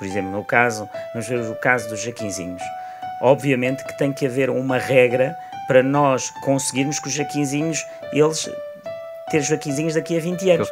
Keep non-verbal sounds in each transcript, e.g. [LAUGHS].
Por exemplo, no caso, vamos ver o caso dos jaquinzinhos. Obviamente que tem que haver uma regra para nós conseguirmos que os jaquinzinhos, eles ter jaquinzinhos daqui a 20 anos.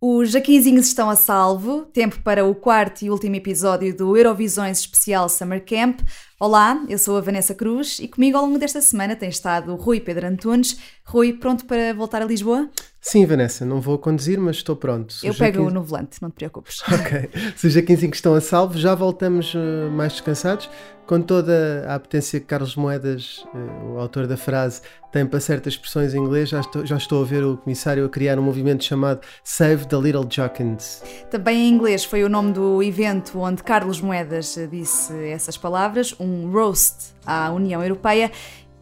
Os Jaquinzinhos estão a salvo. Tempo para o quarto e último episódio do Eurovisões Especial Summer Camp. Olá, eu sou a Vanessa Cruz e comigo ao longo desta semana tem estado Rui Pedro Antunes. Rui, pronto para voltar a Lisboa? Sim, Vanessa, não vou conduzir, mas estou pronto. eu pego 15... no volante, não te preocupes. [LAUGHS] Ok. Se os Jaquinzinhos estão a salvo, já voltamos uh, mais descansados com toda a apetência que Carlos Moedas, eh, o autor da frase, tem para certas expressões em inglês, já estou, já estou a ver o comissário a criar um movimento chamado Save the Little Jockins. Também em inglês foi o nome do evento onde Carlos Moedas disse essas palavras, um roast à União Europeia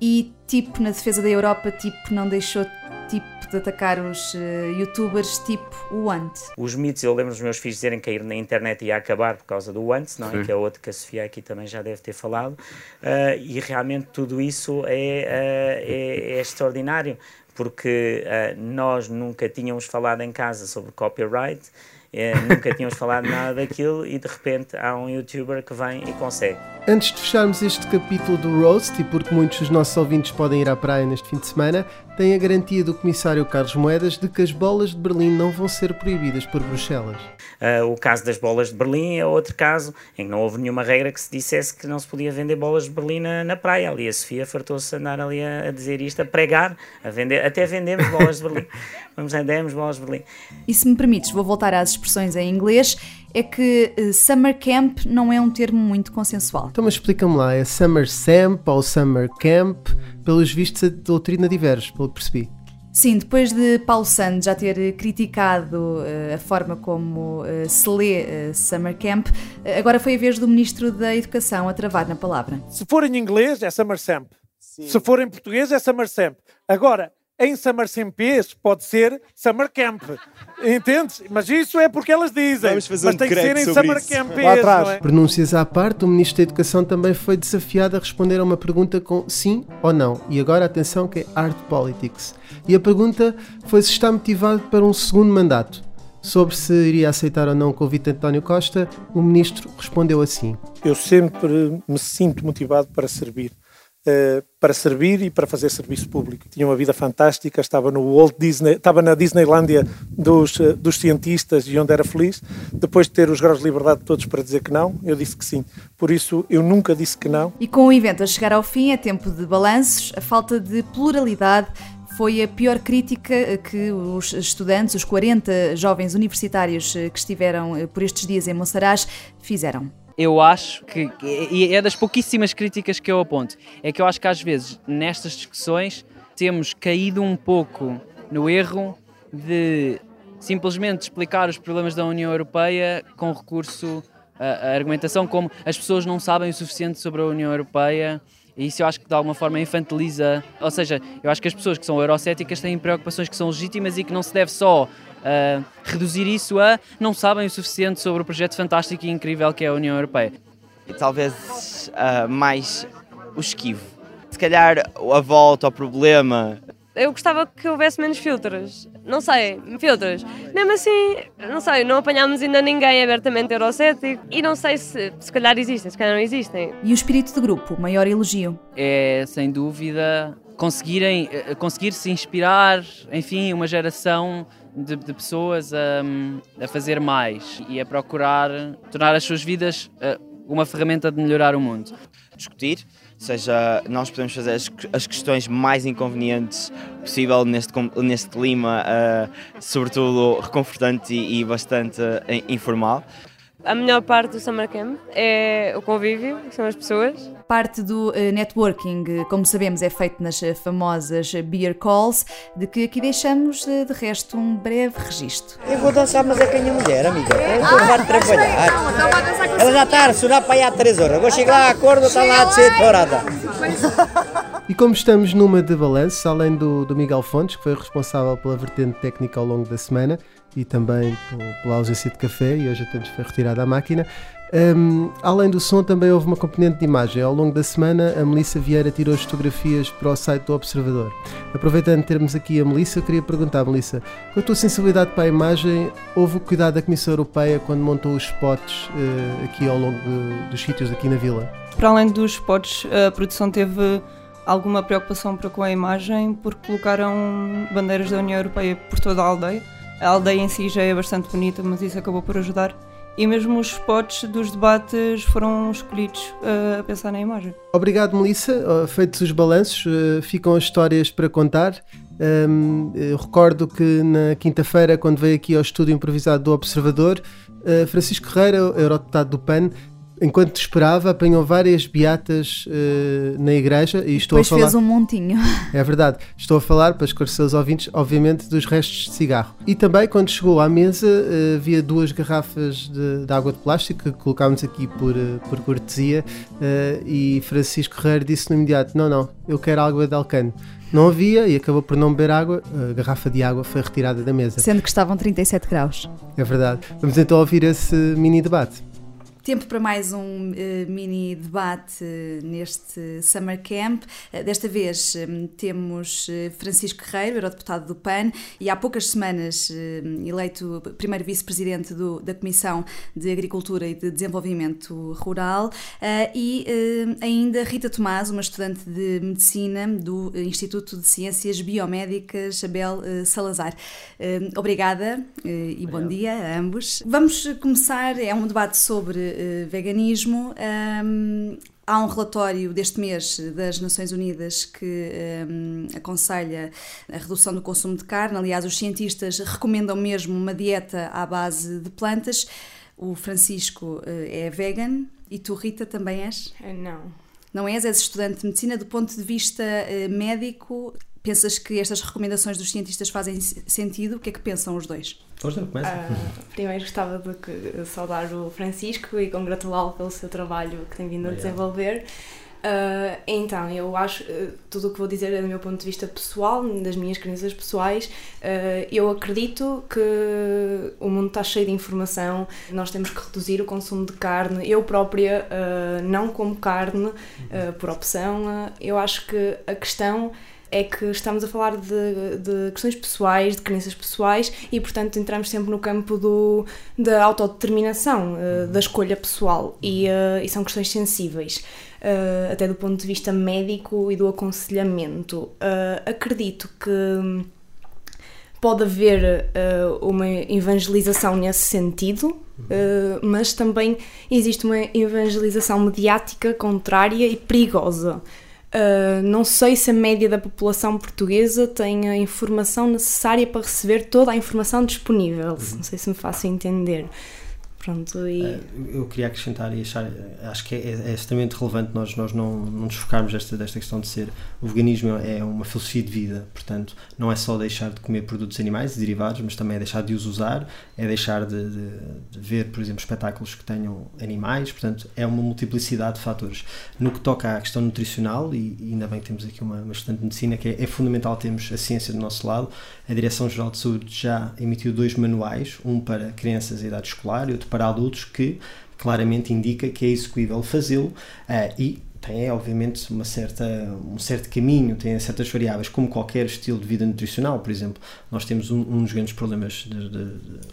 e tipo na defesa da Europa, tipo não deixou tipo de atacar os uh, youtubers tipo o Ant. Os mitos, eu lembro dos meus filhos dizerem que a ir na internet ia acabar por causa do Ant, não é? que é outro que a Sofia aqui também já deve ter falado, uh, e realmente tudo isso é, uh, é, é extraordinário, porque nós nunca tínhamos falado em casa sobre copyright, nunca tínhamos falado nada daquilo e de repente há um youtuber que vem e consegue. Antes de fecharmos este capítulo do Roast, e porque muitos dos nossos ouvintes podem ir à praia neste fim de semana, tem a garantia do comissário Carlos Moedas de que as bolas de Berlim não vão ser proibidas por Bruxelas. Uh, o caso das bolas de Berlim é outro caso em que não houve nenhuma regra que se dissesse que não se podia vender bolas de Berlim na, na praia. Ali a Sofia fartou-se a andar ali a, a, dizer isto, a pregar, a vender, até vendemos bolas de Berlim. [LAUGHS] Vamos vendemos bolas de Berlim. E se me permites, vou voltar às expressões em inglês é que uh, Summer Camp não é um termo muito consensual. Então, mas explica-me lá, é Summer Camp ou Summer Camp? Pelos vistos, a doutrina diverge, pelo que percebi. Sim, depois de Paulo Santos já ter criticado uh, a forma como uh, se lê Summer Camp, agora foi a vez do Ministro da Educação a travar na palavra. Se for em inglês, é Summer Camp. Sim. Se for em português, é Summer Camp. Agora, em Summer Campês pode ser Summer Camp. Entendes? Mas isso é porque elas dizem. Vamos fazer Mas um tem que ser em Summer Campês. Lá atrás. É? Pronúncias à parte, o Ministro da Educação também foi desafiado a responder a uma pergunta com sim ou não. E agora atenção que é Art Politics. E a pergunta foi se está motivado para um segundo mandato. Sobre se iria aceitar ou não o convite de António Costa, o Ministro respondeu assim. Eu sempre me sinto motivado para servir para servir e para fazer serviço público. Tinha uma vida fantástica, estava no Walt Disney, estava na Disneylandia dos, eh, dos cientistas e onde era feliz. Depois de ter os graus de liberdade todos para dizer que não, eu disse que sim. Por isso, eu nunca disse que não. E com o evento a chegar ao fim, é tempo de balanços, a falta de pluralidade foi a pior crítica que os estudantes, os 40 jovens universitários eh, que estiveram por estes dias em Monsaraz, fizeram eu acho que, e é das pouquíssimas críticas que eu aponto, é que eu acho que às vezes nestas discussões temos caído um pouco no erro de simplesmente explicar os problemas da União Europeia com recurso à, argumentação como as pessoas não sabem o suficiente sobre a União Europeia e isso eu acho que de alguma forma infantiliza. Ou seja, eu acho que as pessoas que são eurocéticas têm preocupações que são legítimas e que não se deve só uh, reduzir isso a não sabem o suficiente sobre o projeto fantástico e incrível que é a União Europeia. Talvez uh, mais o esquivo. Se calhar a volta ao problema. Eu gostava que houvesse menos filtros. Não sei, filtros. Mesmo assim, não sei, não apanhámos ainda ninguém abertamente eurocético e não sei se se calhar existem, se calhar não existem. E o espírito de grupo, maior elogio? É, sem dúvida, conseguirem, eh, conseguir se inspirar, enfim, uma geração de, de pessoas a, a, fazer mais e a procurar tornar as suas vidas uh, uma ferramenta de melhorar o mundo. Discutir, seja, nós podemos fazer as, as questões mais inconvenientes possível neste, neste clima, uh, sobretudo reconfortante e, e bastante uh, informal. A melhor parte do Summer Camp é o convívio, são as pessoas. Parte do uh, networking, eh, como sabemos, é feito nas eh, famosas beer calls, de que aqui deixamos de resto um breve registro. Eu vou dançar, mas é com a minha mulher, amiga. Eu estou ah, trabalhar. Então Ela já está a ressonar para aí há 3 horas. Vou chegar lá à acordo, está lá a ser dourada. E como estamos numa de balanço, além do, do Miguel Fontes, que foi responsável pela vertente técnica ao longo da semana, e também pela ausência de café, e hoje a temos foi retirada a máquina. Um, além do som, também houve uma componente de imagem. Ao longo da semana, a Melissa Vieira tirou as fotografias para o site do Observador. Aproveitando termos aqui a Melissa, queria perguntar, Melissa, com a tua sensibilidade para a imagem, houve o cuidado da Comissão Europeia quando montou os spots uh, aqui ao longo de, dos sítios aqui na vila? Para além dos spots, a produção teve alguma preocupação para com a imagem, porque colocaram bandeiras da União Europeia por toda a aldeia. A aldeia em si já é bastante bonita, mas isso acabou por ajudar e mesmo os spots dos debates foram escolhidos uh, a pensar na imagem. Obrigado, Melissa. Feitos os balanços, uh, ficam as histórias para contar. Um, recordo que na quinta-feira, quando veio aqui ao estúdio improvisado do Observador, uh, Francisco Ferreira, eurodeputado do PAN, enquanto esperava, apanhou várias beatas uh, na igreja e estou Depois a falar. fez um montinho. É verdade. Estou a falar, para esclarecer os ouvintes, obviamente, dos restos de cigarro. E também, quando chegou à mesa, uh, havia duas garrafas de, de, água de plástico que colocámos aqui por, uh, por cortesia e Francisco Herrera disse no imediato: Não, não, eu quero água de alcano. Não havia e acabou por não beber água. A garrafa de água foi retirada da mesa. Sendo que estavam 37 graus. É verdade. Vamos então ouvir esse mini debate. Tempo para mais um uh, mini debate neste Summer Camp. Uh, desta vez um, temos uh, Francisco Guerreiro, eurodeputado do PAN, e há poucas semanas eleito primeiro vice-presidente da Comissão de Agricultura e de Desenvolvimento Rural, e ainda Rita Tomás, uma estudante de Medicina do Instituto de Ciências Biomédicas Abel Salazar. obrigada e Obrigado. bom dia a ambos. Vamos começar, é um debate sobre veganismo. Um, há um relatório deste mês das Nações Unidas que um, aconselha a redução do consumo de carne. Aliás, os cientistas recomendam mesmo uma dieta à base de plantas. O Francisco uh, é vegan e tu, Rita, também és? Não. Não és? És estudante de medicina. Do ponto de vista uh, médico, pensas que estas recomendações dos cientistas fazem sentido? O que é que pensam os dois? Hoje não começa. Uh, primeiro gostava de saudar o Francisco e congratulá-lo pelo seu trabalho que tem vindo a desenvolver. Uh, então, eu acho, uh, tudo o que vou dizer é do meu ponto de vista pessoal, das minhas crenças pessoais. Uh, eu acredito que o mundo está cheio de informação, nós temos que reduzir o consumo de carne. Eu própria não como carne por opção. eu acho que a questão é que estamos a falar de, de questões pessoais, de crenças pessoais e, portanto, entramos sempre no campo do, da autodeterminação, uh, da escolha pessoal e, uh, e são questões sensíveis. Uh, até do ponto de vista médico e do aconselhamento. acredito que pode haver uma evangelização nesse sentido, mas também existe uma evangelização mediática contrária e perigosa. Uh, não sei se a média da população portuguesa tem a informação necessária para receber toda a informação disponível. Não sei se me faço entender. Pronto, e... Eh, eu queria acrescentar e achar, acho que é, é extremamente relevante nós, nós não, não nos focarmos desta, desta questão de ser. O veganismo é uma filosofia de vida, portanto, não é só deixar de comer produtos animais e derivados, mas também é deixar de os usar, é deixar de, de, de ver, por exemplo, espetáculos que tenham animais, portanto, é uma multiplicidade de fatores. No que toca à questão nutricional, e, e ainda bem que temos aqui uma, uma estudante de medicina, que é, é fundamental termos a ciência do nosso lado, a Direção-Geral de Saúde já emitiu dois manuais, um para crianças em idade escolar e outro para para adultos que claramente indica que é execuível fazê-lo uh, e tem obviamente uma certa, um certo caminho, tem certas variáveis, como qualquer estilo de vida nutricional, por exemplo. Nós temos um, um dos grandes problemas de, de,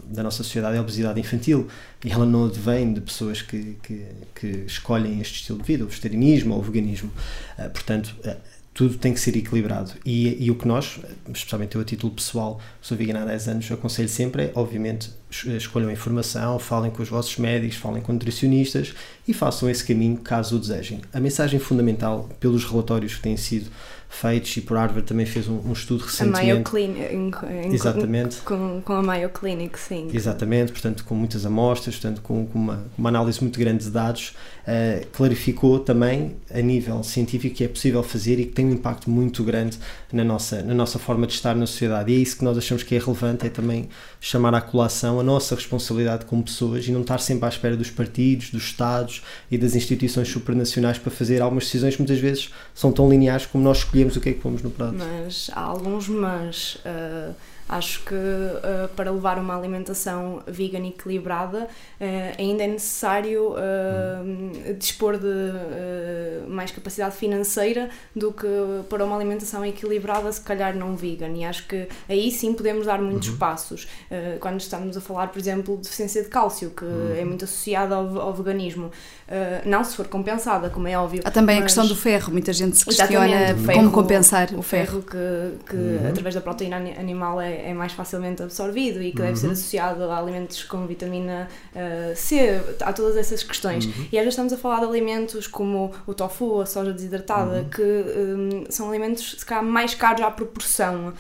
da nossa sociedade é a obesidade infantil e ela não advém de pessoas que, que, que escolhem este estilo de vida, o vegetarianismo ou o veganismo. Uh, portanto, uh, tudo tem que ser equilibrado. E, e o que nós, especialmente eu a título pessoal, sou vegano há 10 anos, aconselho sempre é, obviamente, escolham informação, falem com os vossos médicos, falem com nutricionistas e façam esse caminho caso o desejem. A mensagem fundamental, pelos relatórios que têm sido feitos e por Harvard também fez um, um estudo recentemente. A Mayo Clinic. Exatamente. Com, com, a Mayo Clinic, sim. Exatamente, portanto com muitas amostras, portanto com, com uma, uma, análise muito grande de dados, uh, clarificou também a nível científico que é possível fazer e que tem um impacto muito grande na nossa, na nossa forma de estar na sociedade. E é isso que nós achamos que é relevante, é também chamar à colação a nossa responsabilidade como pessoas e não estar sempre à espera dos partidos, dos Estados e das instituições supranacionais para fazer algumas decisões que muitas vezes são tão lineares como nós escolhemos o que é que pomos no prato. Mas há alguns mas. Uh Acho que uh, para levar uma alimentação vegan e equilibrada uh, ainda é necessário uh, dispor de mais capacidade financeira do que para uma alimentação equilibrada, se calhar não vegan. E acho que aí sim podemos dar muitos uhum. passos. quando estamos a falar, por exemplo, de deficiência de cálcio, que uhum. é muito associada ao, ao veganismo. não se for compensada, como é óbvio. Há também mas... a questão do ferro. Muita gente se questiona ferro, como compensar o ferro. O ferro que, que uhum. através da proteína animal é é, mais facilmente absorvido e que uhum. deve ser uhum. associado a alimentos com vitamina uh, C, há todas essas questões. Uhum. E às vezes estamos a falar de alimentos como o tofu, a soja desidratada, uhum. que um, são alimentos se calhar mais caros à proporção.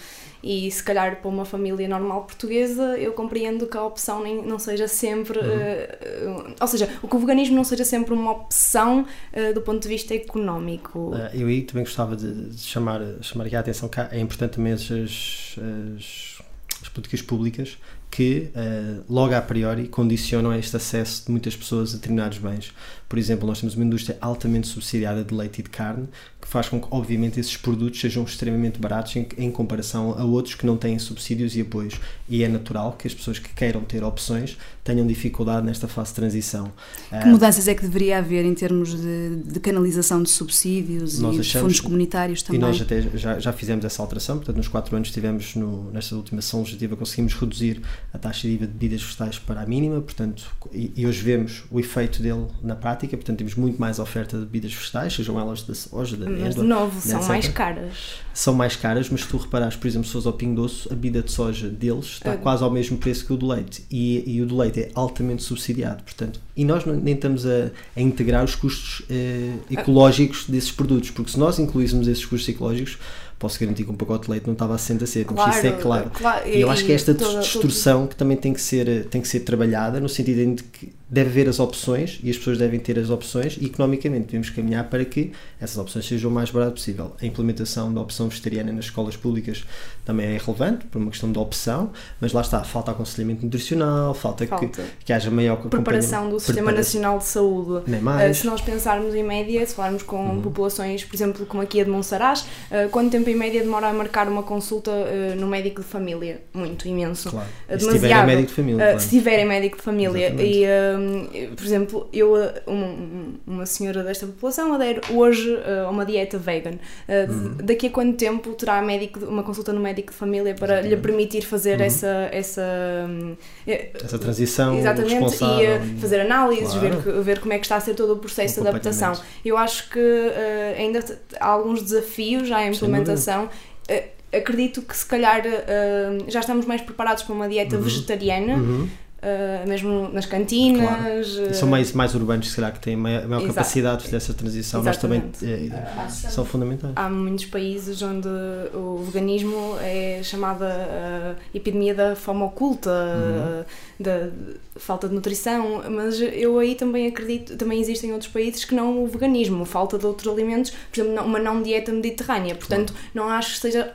E se calhar para uma família normal portuguesa, eu compreendo que a opção nem, não seja sempre. Uhum. Uh, ou seja, o que o veganismo não seja sempre uma opção uh, do ponto de vista económico. eu aí também gostava de, de chamar, chamar aqui a atenção que é importante também as, as as políticas públicas que, uh, logo a priori, condicionam este acesso de muitas pessoas a determinados bens. Por exemplo, nós temos uma indústria altamente subsidiada de leite e de carne, que faz com que, obviamente, esses produtos sejam extremamente baratos em, em, comparação a outros que não têm subsídios e apoios. E é natural que as pessoas que queiram ter opções tenham dificuldade nesta fase de transição. Que uh, mudanças é que deveria haver em termos de, de canalização de subsídios e de fundos comunitários também? E nós até já, já fizemos essa alteração, portanto, nos quatro anos tivemos, no, nesta última sessão legislativa, conseguimos reduzir a taxa de IVA de bebidas vegetais para a mínima, portanto, e, e hoje vemos o efeito dele na prática, portanto, temos muito mais oferta de bebidas vegetais, sejam elas da soja, da mas, de novo, são etc. mais caras. São mais caras, mas se tu reparares, por exemplo, se fores ao Pingo Doce, a bebida de soja deles está quase ao mesmo preço que o do leite. E, e o do leite é altamente subsidiado, portanto. E nós nem estamos a, a, integrar os custos eh, ecológicos desses produtos, porque se nós incluíssemos esses custos ecológicos, posso garantir que um pacote de leite não estava a ser, claro, isso é claro. claro. E eu acho que é esta distorção que também tem que, ser, tem que ser trabalhada, no sentido de que deve haver as opções e as pessoas devem ter as opções e economicamente devemos caminhar para que essas opções sejam o mais barato possível. A implementação da opção vegetariana nas escolas públicas também é relevante, por uma questão de opção, mas lá está, falta aconselhamento nutricional, falta, falta. Que, que haja maior preparação do Sistema Nacional de Saúde. Nem mais. Uh, se nós pensarmos em média, se falarmos com uhum. populações, por exemplo, como aqui a de Monsaraz, uh, quanto tempo em média demora a marcar uma consulta uh, no médico de família? Muito, imenso. Claro. Se tiverem médico de família. Claro. Se tiverem médico de família. Exatamente. E por exemplo, eu, uma, uma senhora desta população, adero hoje a uma dieta vegan. Uhum. Daqui a quanto tempo terá médico, uma consulta no médico de família para Exatamente. lhe permitir fazer uhum. essa, essa, eh, essa transição Exatamente, e fazer análises, claro. ver, ver como é que está a ser todo o processo de adaptação. Eu acho que uh, ainda há alguns desafios à implementação acredito que se calhar uh, já estamos mais preparados para uma dieta uhum. vegetariana. Uhum. Uh, mesmo nas cantinas. Claro. São mais, mais urbanos, se calhar, que têm maior, maior capacidade dessa transição, Exatamente. mas também é, são fundamentais. Há muitos países onde o veganismo é chamada uh, epidemia da fome oculta, uhum. da falta de nutrição, mas eu aí também acredito, também existem outros países que não o veganismo, falta de outros alimentos, por exemplo, uma não dieta mediterrânea, portanto, claro. não acho que esteja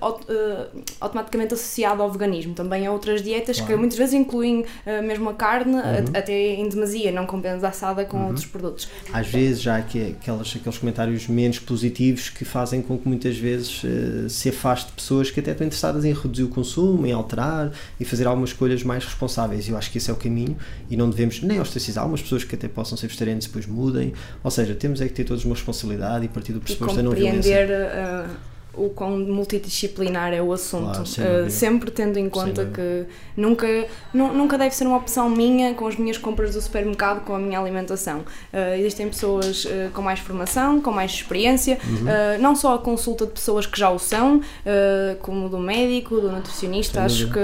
automaticamente associado ao veganismo. Também há outras dietas claro. que muitas vezes incluem mesmo mesmo a carne, uhum. até em demasia, não compensa assada com uhum. outros produtos. Às vezes já há aqui aquelas, aqueles comentários menos positivos que fazem com que muitas vezes uh, se afaste pessoas que até estão interessadas em reduzir o consumo, em alterar e fazer algumas escolhas mais responsáveis. Eu acho que esse é o caminho e não devemos nem ostracizar algumas pessoas que até possam ser vegetarianas depois mudem. Ou seja, temos é que ter todos uma responsabilidade e partir do pressuposto da não violência. Uh, o quão multidisciplinar é o assunto, claro, uh, sempre tendo em conta que nunca, nunca deve ser uma opção minha com as minhas compras do supermercado, com a minha alimentação. Uh, existem pessoas uh, com mais formação, com mais experiência, uhum. não só a consulta de pessoas que já o são, como do médico, do nutricionista, acho que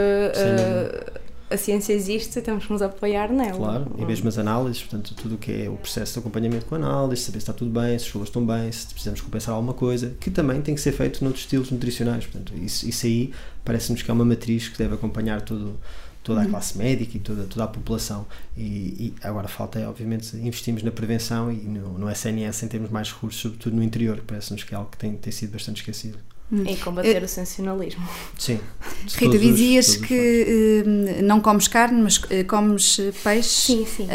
a ciência existe e temos que nos apoiar nela. Claro, e mesmo as análises, portanto, tudo o que é o processo de acompanhamento com análise, saber se está tudo bem, se os flores estão bem, se precisamos compensar alguma coisa, que também tem que ser feito noutros estilos nutricionais. Portanto, isso, isso aí parece-nos que é uma matriz que deve acompanhar todo, toda a uhum. classe médica e toda, toda a população. E, e agora falta, é, obviamente, investimos na prevenção e no, no SNS em termos mais recursos, sobretudo no interior, que parece-nos que é algo que tem, tem sido bastante esquecido. Hum. E combater uh, o sensacionalismo. Sim. [LAUGHS] Rita, dizias que uh, não comes carne, mas uh, comes peixe. Sim, sim.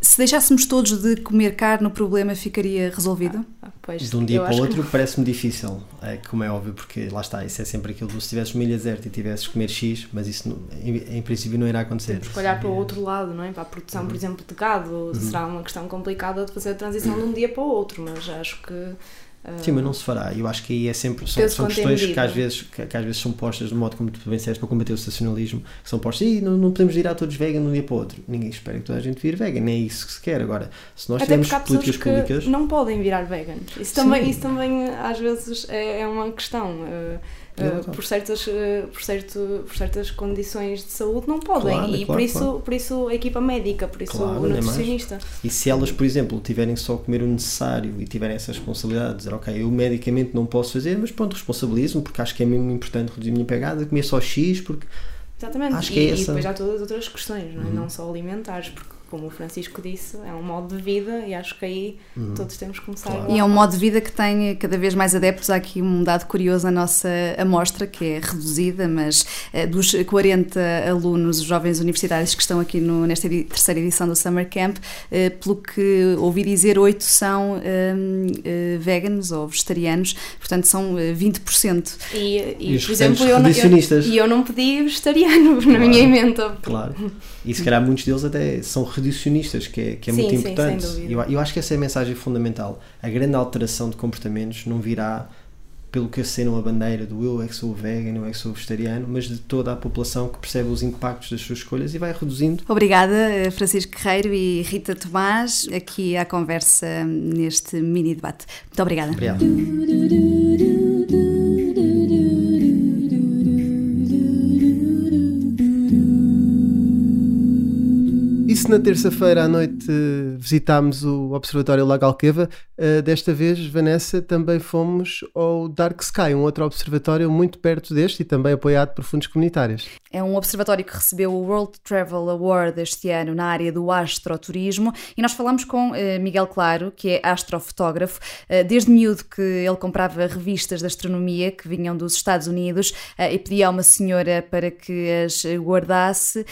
se deixássemos todos de comer carne, o problema ficaria resolvido? Ah, pois, de um dia para o outro que... parece-me difícil, é, como é óbvio, porque lá está, isso é sempre aquilo. Se tivesses uma ilha deserta e tivesses comer X, mas isso não, em, em, princípio não irá acontecer. Temos que olhar para o outro lado, não é? Para a produção, uhum. por exemplo, de gado. Uhum. Será uma questão complicada de fazer a transição de um dia para o outro, mas acho que Sim, mas não se fará. Eu acho que aí é sempre. São, são questões que às, vezes, que, que, às vezes são postas de modo como tu bem para combater o estacionalismo, que são postas e não, não podemos ir a todos vegan de um dia para o outro. Ninguém espera que toda a gente vire vegan, nem é isso que se quer. Agora, se nós Até tivermos políticas públicas. Não podem virar veganos. Isso também, isso também às vezes é, é uma questão. Uh, por, certas, uh, por, certo, por certas condições de saúde não podem claro, e claro, por, isso, claro. por isso a equipa médica, por isso o nutricionista. E se elas, por exemplo, tiverem só a comer o necessário e tiverem essa responsabilidade de dizer, ok, eu medicamente não posso fazer, mas pronto, responsabilizo-me porque acho que é mesmo importante reduzir a minha pegada, comer só X porque Exatamente, acho e, que é e essa... depois há todas as outras questões, não, é? uhum. não só alimentares, porque como o Francisco disse, é um modo de vida e acho que aí uhum. todos temos que começar claro. E é um modo de vida que tem cada vez mais adeptos. Há aqui um dado curioso na nossa amostra, que é reduzida, mas é, dos 40 alunos jovens universitários que estão aqui no, nesta edi terceira edição do Summer Camp, é, pelo que ouvi dizer, 8 são é, veganos ou vegetarianos, portanto são 20%. E, e, e por exemplo, eu não, eu, eu não pedi vegetariano [LAUGHS] na minha emenda. Claro. E se calhar muitos deles até são reducionistas, que é, que é sim, muito importante. eu, eu acho que essa é a mensagem fundamental. A grande alteração de comportamentos não virá pelo que acenam a bandeira do eu é que sou vegan, eu é que sou vegetariano, mas de toda a população que percebe os impactos das suas escolhas e vai reduzindo. Obrigada, Francisco Guerreiro e Rita Tomás, aqui à conversa neste mini debate. Muito obrigada. Obrigado. Na terça-feira à noite visitámos o Observatório Lago Alqueva, uh, desta vez, Vanessa, também fomos ao Dark Sky, um outro observatório muito perto deste e também apoiado por fundos comunitários. É um observatório que recebeu o World Travel Award este ano na área do astroturismo e nós falamos com uh, Miguel Claro, que é astrofotógrafo. Desde miúdo que ele comprava revistas de astronomia que vinham dos Estados Unidos e pedia a uma senhora para que as guardasse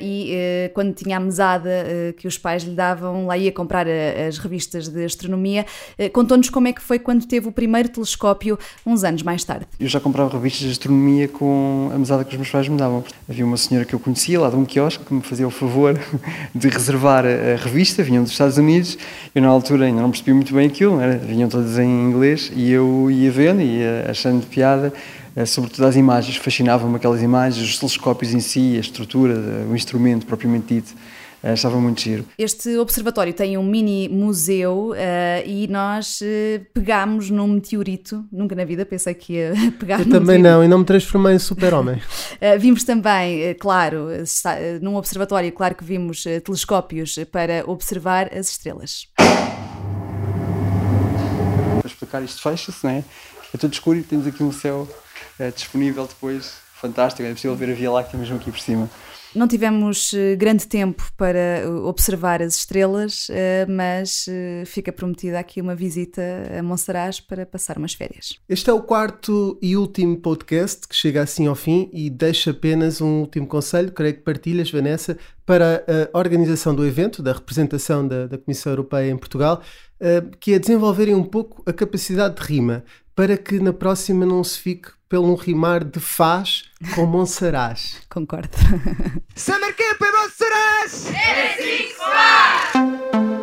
e quando tínhamos mesada uh, que os pais lhe davam, lá ia comprar eh, as revistas de astronomia. Uh, Contou-nos como é que foi quando teve o primeiro telescópio, uns anos mais tarde. Eu já comprava revistas de astronomia com a mesada que os meus pais me davam. Havia uma senhora que eu conhecia lá de um quiosque que me fazia o favor [LAUGHS] de reservar a revista, vinham dos Estados Unidos. Eu, na altura, ainda não percebi muito bem aquilo, era? vinham todas em inglês e eu ia vendo, ia achando piada sobretudo as imagens, fascinavam-me aquelas imagens, os telescópios em si, a estrutura, o instrumento propriamente dito. Uh, estava muito giro. Este observatório tem um mini museu uh, e nós uh, pegámos num meteorito, nunca na vida pensei que ia [LAUGHS] pegar Eu também não, e não me transformei em super-homem. [LAUGHS] vimos também, claro, está, num observatório, claro que vimos telescópios para observar as estrelas. Para explicar isto fecha-se, não é? É tudo escuro e temos aqui um céu disponível depois, fantástico, é possível ver a Via Láctea mesmo aqui por cima. Não tivemos eh, grande tempo para eh, observar as estrelas, eh, mas fica prometida aqui uma visita a Monsaraz para passar umas férias. Este é o quarto e último podcast que chega assim ao fim e deixa apenas um último conselho, creio que partilhas, Vanessa, para a organização do evento, da representação da, da Comissão Europeia em Portugal, que é desenvolverem um pouco a capacidade de rima para que na próxima não se fique pelo um rimar de faz com Monsaraz. [LAUGHS] Concordo. Summer Camp em Monsaraz! É assim que se faz!